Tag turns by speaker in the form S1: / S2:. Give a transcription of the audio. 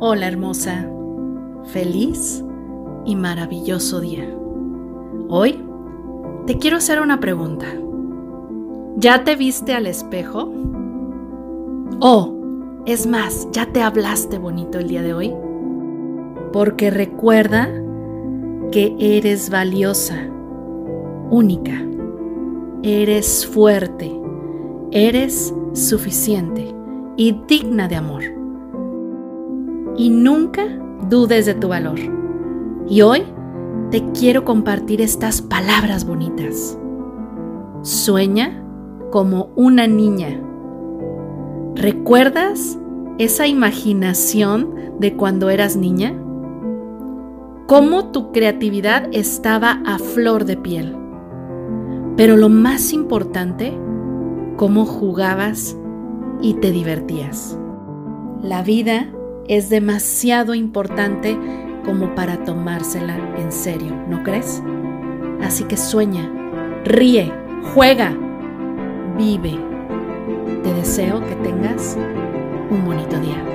S1: Hola hermosa, feliz y maravilloso día. Hoy te quiero hacer una pregunta. ¿Ya te viste al espejo? Oh, es más, ¿ya te hablaste bonito el día de hoy? Porque recuerda que eres valiosa, única, eres fuerte, eres suficiente y digna de amor y nunca dudes de tu valor. Y hoy te quiero compartir estas palabras bonitas. Sueña como una niña. ¿Recuerdas esa imaginación de cuando eras niña? Cómo tu creatividad estaba a flor de piel. Pero lo más importante, cómo jugabas y te divertías. La vida es demasiado importante como para tomársela en serio, ¿no crees? Así que sueña, ríe, juega, vive. Te deseo que tengas un bonito día.